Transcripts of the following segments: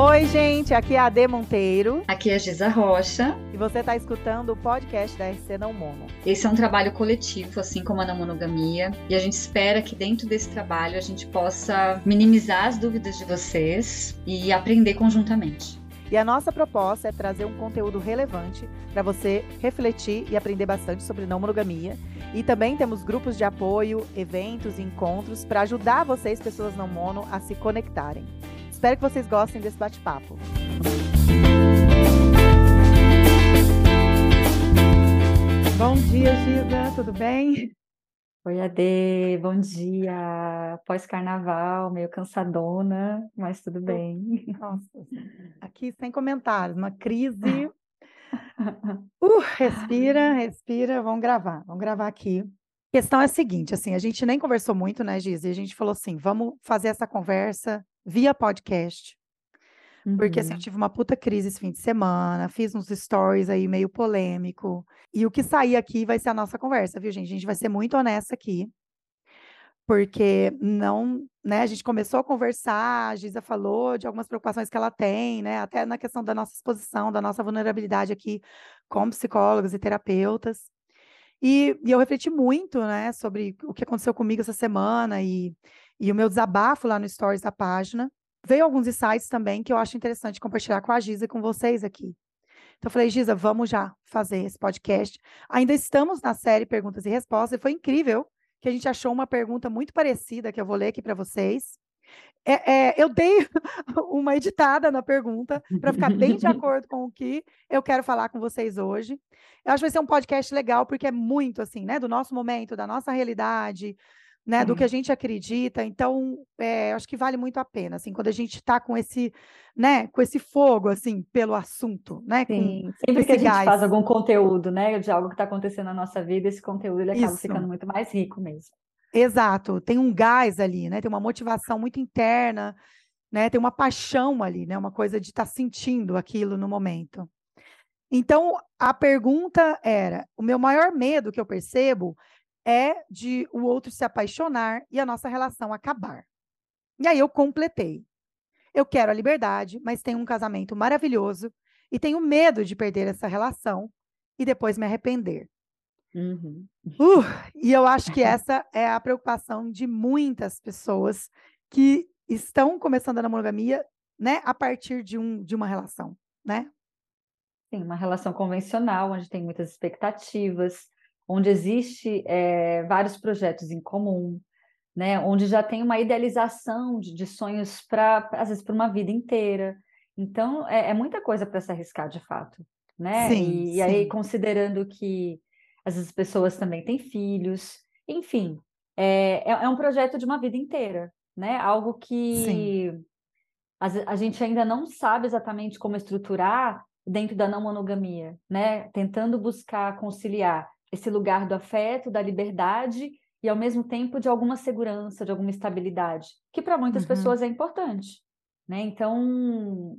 Oi, gente, aqui é a Ade Monteiro. Aqui é a Giza Rocha. E você está escutando o podcast da RC Não Mono. Esse é um trabalho coletivo, assim como a não monogamia, e a gente espera que dentro desse trabalho a gente possa minimizar as dúvidas de vocês e aprender conjuntamente. E a nossa proposta é trazer um conteúdo relevante para você refletir e aprender bastante sobre não monogamia. E também temos grupos de apoio, eventos e encontros para ajudar vocês, pessoas não mono, a se conectarem. Espero que vocês gostem desse bate-papo. Bom dia, Giza, tudo bem? Oi, Ade, bom dia. Pós-carnaval, meio cansadona, mas tudo bem. Nossa, aqui sem comentários, uma crise. Uh, respira, respira, vamos gravar, vamos gravar aqui. A questão é a seguinte, assim, a gente nem conversou muito, né, Giz? E a gente falou assim, vamos fazer essa conversa via podcast. Uhum. Porque assim, eu uhum. tive uma puta crise esse fim de semana, fiz uns stories aí meio polêmico. E o que sair aqui vai ser a nossa conversa, viu, gente? A gente vai ser muito honesta aqui. Porque não, né, a gente começou a conversar, a Giza falou de algumas preocupações que ela tem, né, até na questão da nossa exposição, da nossa vulnerabilidade aqui como psicólogos e terapeutas. E, e eu refleti muito, né, sobre o que aconteceu comigo essa semana e, e o meu desabafo lá no Stories da página. Veio alguns insights também que eu acho interessante compartilhar com a Giza e com vocês aqui. Então, eu falei, Giza, vamos já fazer esse podcast. Ainda estamos na série Perguntas e Respostas, e foi incrível que a gente achou uma pergunta muito parecida, que eu vou ler aqui para vocês. É, é, eu dei uma editada na pergunta para ficar bem de acordo com o que eu quero falar com vocês hoje. Eu acho que vai ser um podcast legal, porque é muito assim, né? Do nosso momento, da nossa realidade, né, do que a gente acredita. Então, é, acho que vale muito a pena, assim, quando a gente está com esse, né, com esse fogo, assim, pelo assunto, né? Sim, sempre que a gente gás. faz algum conteúdo, né, de algo que está acontecendo na nossa vida, esse conteúdo ele acaba Isso. ficando muito mais rico mesmo. Exato, tem um gás ali, né? Tem uma motivação muito interna, né? Tem uma paixão ali, né? Uma coisa de estar tá sentindo aquilo no momento. Então, a pergunta era: o meu maior medo que eu percebo é de o outro se apaixonar e a nossa relação acabar. E aí eu completei. Eu quero a liberdade, mas tenho um casamento maravilhoso e tenho medo de perder essa relação e depois me arrepender. Uhum. Uh, e eu acho que essa é a preocupação de muitas pessoas que estão começando a monogamia, né, a partir de, um, de uma relação, né? Sim, uma relação convencional, onde tem muitas expectativas, onde existe é, vários projetos em comum, né? Onde já tem uma idealização de, de sonhos para, às vezes, para uma vida inteira. Então, é, é muita coisa para se arriscar, de fato, né? Sim, e, sim. e aí, considerando que as pessoas também têm filhos, enfim, é, é, é um projeto de uma vida inteira, né? Algo que a, a gente ainda não sabe exatamente como estruturar dentro da não monogamia, né? Tentando buscar conciliar esse lugar do afeto, da liberdade e ao mesmo tempo de alguma segurança, de alguma estabilidade, que para muitas uhum. pessoas é importante, né? Então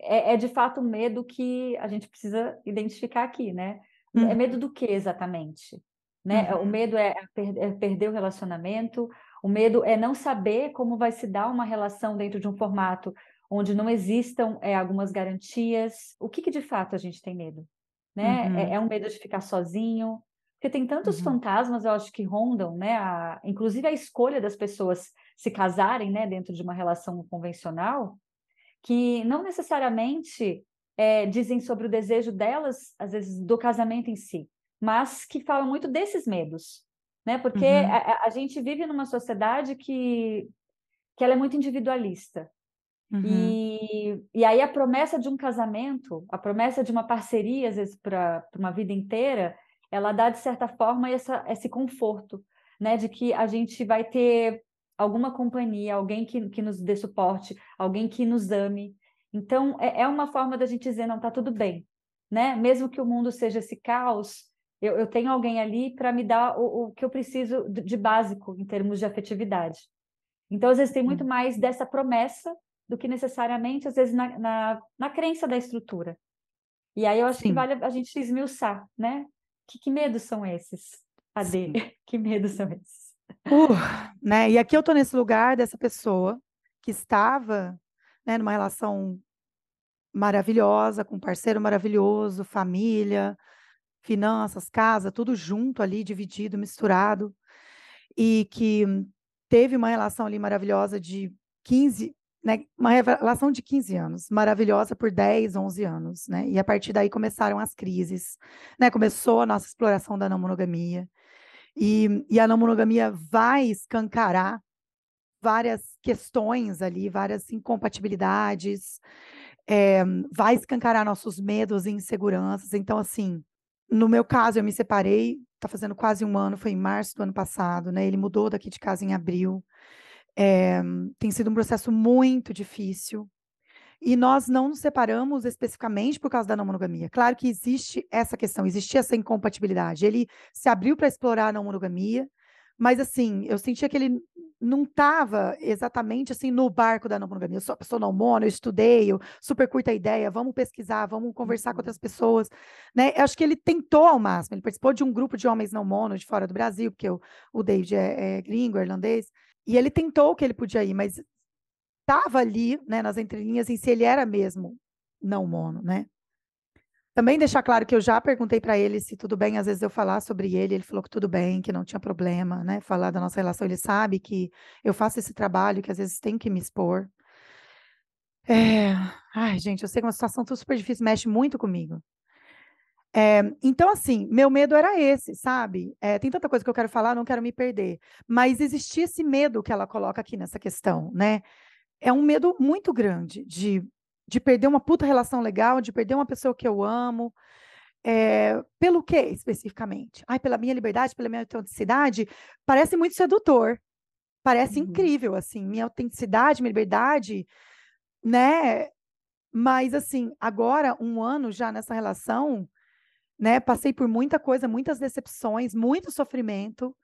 é, é, de fato um medo que a gente precisa identificar aqui, né? É uhum. É medo do que exatamente? Né? Uhum. O medo é, é perder o relacionamento, o medo é não saber como vai se dar uma relação dentro de um formato onde não existam é, algumas garantias. O que, que de fato a gente tem medo? Né? É, uhum. É, é, um medo de ficar sozinho, porque tem tantos uhum. fantasmas, eu acho, que rondam, né? A, inclusive a escolha das pessoas se casarem, né, dentro de uma relação convencional, que não necessariamente é, dizem sobre o desejo delas, às vezes, do casamento em si, mas que falam muito desses medos, né? Porque uhum. a, a, gente vive numa sociedade que, que ela é muito individualista. Uhum. E, e aí a promessa de um casamento, a promessa de uma parceria, às vezes, para uma vida inteira, ela dá, de certa forma, essa, esse conforto, né? De que a gente vai ter alguma companhia, alguém que, que nos dê suporte, alguém que nos ame. Então, é, é uma forma da gente dizer, não, tá tudo bem, né? Mesmo que o mundo seja esse caos, eu, eu tenho alguém ali para me dar o, o, que eu preciso de, de básico em termos de afetividade. Então, às vezes, tem muito mais dessa promessa do que necessariamente, às vezes, na, na, na crença da estrutura. E aí eu acho Sim. que vale a gente esmiuçar, né? Que, que medos são esses? AD, que medos são esses? Uh, né? E aqui eu tô nesse lugar dessa pessoa que estava né, numa relação maravilhosa, com um parceiro maravilhoso, família, finanças, casa, tudo junto ali, dividido, misturado, e que teve uma relação ali maravilhosa de 15, né, uma relação de 15 anos, maravilhosa por 10, 11 anos, né? E a partir daí começaram as crises, né? Começou a nossa exploração da não monogamia. E, e a não monogamia vai escancarar várias questões ali, várias incompatibilidades, é, vai escancarar nossos medos e inseguranças. Então, assim, no meu caso, eu me separei, tá fazendo quase um ano, foi em março do ano passado, né? Ele mudou daqui de casa em abril. É, tem sido um processo muito difícil. E nós não nos separamos especificamente por causa da não monogamia. Claro que existe essa questão, existia essa incompatibilidade. Ele se abriu para explorar a não monogamia, mas assim, eu sentia que ele não estava exatamente assim no barco da não monogamia. Eu sou a pessoa não mono, eu estudei, eu super curta a ideia, vamos pesquisar, vamos conversar com uhum. outras pessoas, né? Eu acho que ele tentou ao máximo, ele participou de um grupo de homens não mono de fora do Brasil, porque o, o David é, é gringo, é irlandês, e ele tentou que ele podia ir, mas estava ali, né, nas entrelinhas, em se ele era mesmo não mono, né? Também deixar claro que eu já perguntei para ele se tudo bem, às vezes eu falar sobre ele, ele falou que tudo bem, que não tinha problema, né? Falar da nossa relação, ele sabe que eu faço esse trabalho, que às vezes tem que me expor. É... Ai, gente, eu sei que é uma situação super difícil, mexe muito comigo. É, então, assim, meu medo era esse, sabe? É, tem tanta coisa que eu quero falar, não quero me perder. Mas existia esse medo que ela coloca aqui nessa questão, né? É um medo muito grande de, de perder uma puta relação legal, de perder uma pessoa que eu amo. É, pelo que especificamente? Ai, pela minha liberdade, pela minha autenticidade? Parece muito sedutor. Parece uhum. incrível, assim, minha autenticidade, minha liberdade, né? Mas, assim, agora, um ano já nessa relação, né? Passei por muita coisa, muitas decepções, muito sofrimento.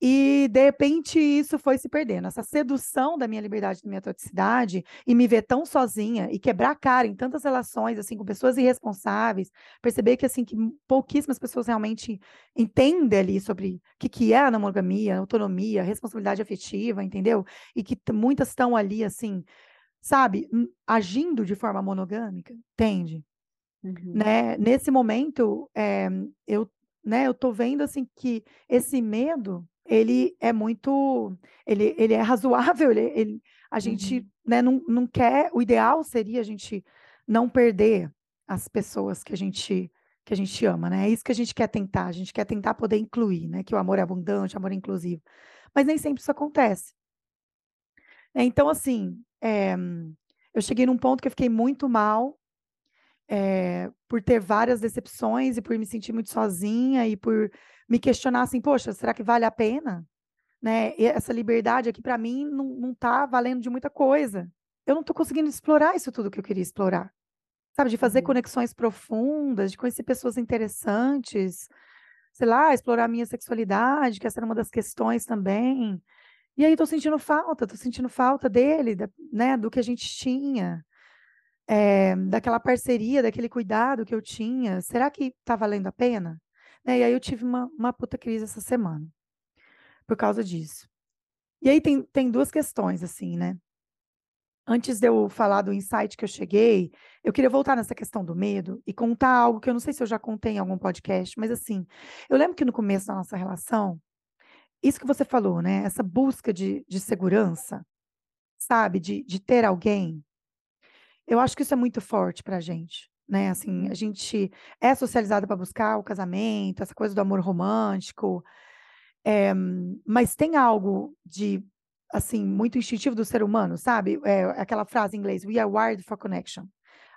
E de repente isso foi se perdendo. Essa sedução da minha liberdade, da minha autenticidade, e me ver tão sozinha e quebrar a cara em tantas relações assim com pessoas irresponsáveis, perceber que assim que pouquíssimas pessoas realmente entendem ali sobre o que, que é a monogamia, autonomia, responsabilidade afetiva, entendeu? E que muitas estão ali assim, sabe, agindo de forma monogâmica, entende? Uhum. Né? Nesse momento, é, eu, né, eu tô vendo assim que esse medo ele é muito, ele, ele é razoável, ele, ele a gente uhum. né, não, não quer, o ideal seria a gente não perder as pessoas que a gente que a gente ama, né? É isso que a gente quer tentar, a gente quer tentar poder incluir, né? Que o amor é abundante, o amor é inclusivo. Mas nem sempre isso acontece. Então, assim, é, eu cheguei num ponto que eu fiquei muito mal, é, por ter várias decepções e por me sentir muito sozinha e por me questionar assim, poxa, será que vale a pena? Né? E essa liberdade aqui para mim não, não tá valendo de muita coisa. Eu não estou conseguindo explorar isso tudo que eu queria explorar. Sabe, de fazer uhum. conexões profundas, de conhecer pessoas interessantes, sei lá, explorar a minha sexualidade, que essa era uma das questões também. E aí estou sentindo falta, estou sentindo falta dele, da, né, do que a gente tinha é, daquela parceria, daquele cuidado que eu tinha, será que está valendo a pena? Né? E aí eu tive uma, uma puta crise essa semana, por causa disso. E aí tem, tem duas questões, assim, né? Antes de eu falar do insight que eu cheguei, eu queria voltar nessa questão do medo e contar algo que eu não sei se eu já contei em algum podcast, mas assim, eu lembro que no começo da nossa relação, isso que você falou, né? Essa busca de, de segurança, sabe? De, de ter alguém eu acho que isso é muito forte pra gente, né? Assim, a gente é socializada para buscar o casamento, essa coisa do amor romântico, é, mas tem algo de assim muito instintivo do ser humano, sabe? É, aquela frase em inglês: "We are wired for connection".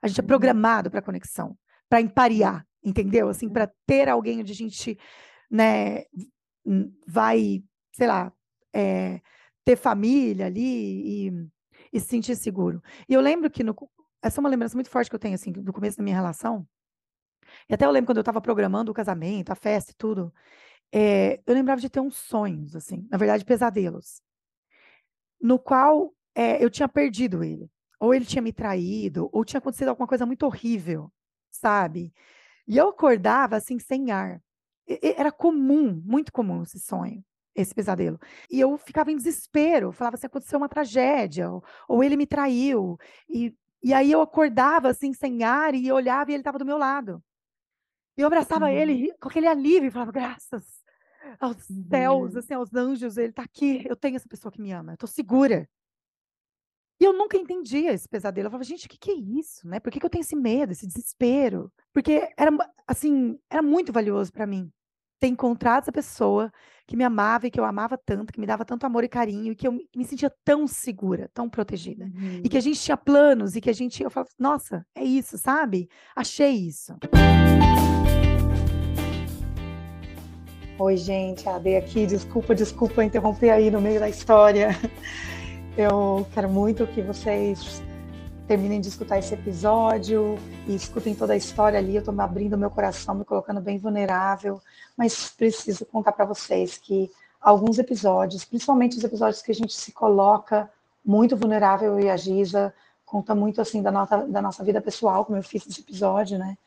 A gente é uhum. programado para conexão, para emparear, entendeu? Assim, para ter alguém onde a gente, né, vai, sei lá, é, ter família ali e, e se sentir seguro. E eu lembro que no, essa é uma lembrança muito forte que eu tenho, assim, do começo da minha relação. E até eu lembro quando eu estava programando o casamento, a festa e tudo, é, eu lembrava de ter uns sonhos, assim, na verdade, pesadelos, no qual é, eu tinha perdido ele. Ou ele tinha me traído, ou tinha acontecido alguma coisa muito horrível, sabe? E eu acordava, assim, sem ar. E, era comum, muito comum esse sonho esse pesadelo. E eu ficava em desespero, falava assim, aconteceu uma tragédia, ou, ou ele me traiu, e E aí eu acordava assim, sem ar, e eu olhava e ele estava do meu lado. E eu abraçava uhum. ele com aquele alívio e falava, graças aos uhum. céus, assim, aos anjos, ele está aqui, eu tenho essa pessoa que me ama, eu estou segura. E eu nunca entendia esse pesadelo. Eu falava, gente, o que, que é isso, né? Por que, que eu tenho esse medo, esse desespero? Porque era, assim, era muito valioso para mim ter encontrado essa pessoa que me amava e que eu amava tanto, que me dava tanto amor e carinho, e que eu me sentia tão segura, tão protegida. Uhum. E que a uhum. gente tinha planos, e que a gente, eu falava, nossa, é isso, sabe? Achei isso. Oi, gente, a Ade aqui, desculpa, desculpa interromper aí no meio da história. Eu quero muito que vocês terminem de escutar esse episódio e escutem toda a história ali. Eu estou me abrindo meu coração, me colocando bem vulnerável, mas preciso contar para vocês que alguns episódios, principalmente os episódios que a gente se coloca muito vulnerável e a Giza conta muito assim da nossa, da nossa vida pessoal, como eu fiz nesse episódio, né?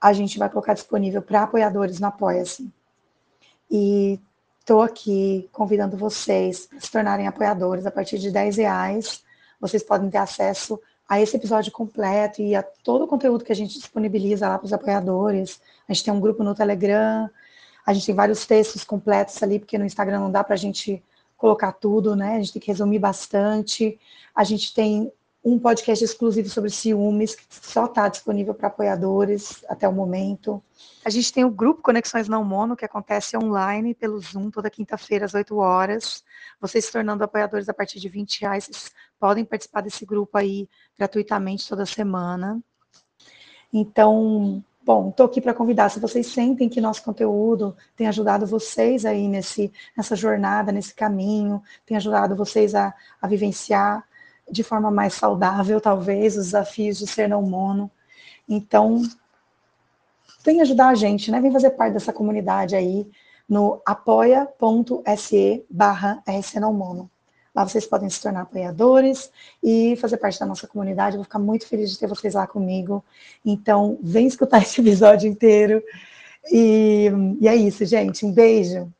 A gente vai colocar disponível para apoiadores no Apoia-se. E estou aqui convidando vocês a se tornarem apoiadores a partir de 10 reais. Vocês podem ter acesso a esse episódio completo e a todo o conteúdo que a gente disponibiliza lá para os apoiadores. A gente tem um grupo no Telegram, a gente tem vários textos completos ali, porque no Instagram não dá para a gente colocar tudo, né? A gente tem que resumir bastante. A gente tem um podcast exclusivo sobre ciúmes, que só está disponível para apoiadores até o momento. A gente tem o grupo Conexões Não Mono, que acontece online pelo Zoom toda quinta-feira às 8 horas. Vocês se tornando apoiadores a partir de 20 reais, vocês podem participar desse grupo aí gratuitamente toda semana. Então, bom, estou aqui para convidar. Se vocês sentem que nosso conteúdo tem ajudado vocês aí nesse, nessa jornada, nesse caminho, tem ajudado vocês a, a vivenciar de forma mais saudável, talvez, os desafios de ser não mono. Então, vem ajudar a gente, né? Vem fazer parte dessa comunidade aí no apoia.se barra rcnãomono. Lá vocês podem se tornar apoiadores e fazer parte da nossa comunidade. Eu vou ficar muito feliz de ter vocês lá comigo. Então, vem escutar esse episódio inteiro. E, e é isso, gente. Um beijo.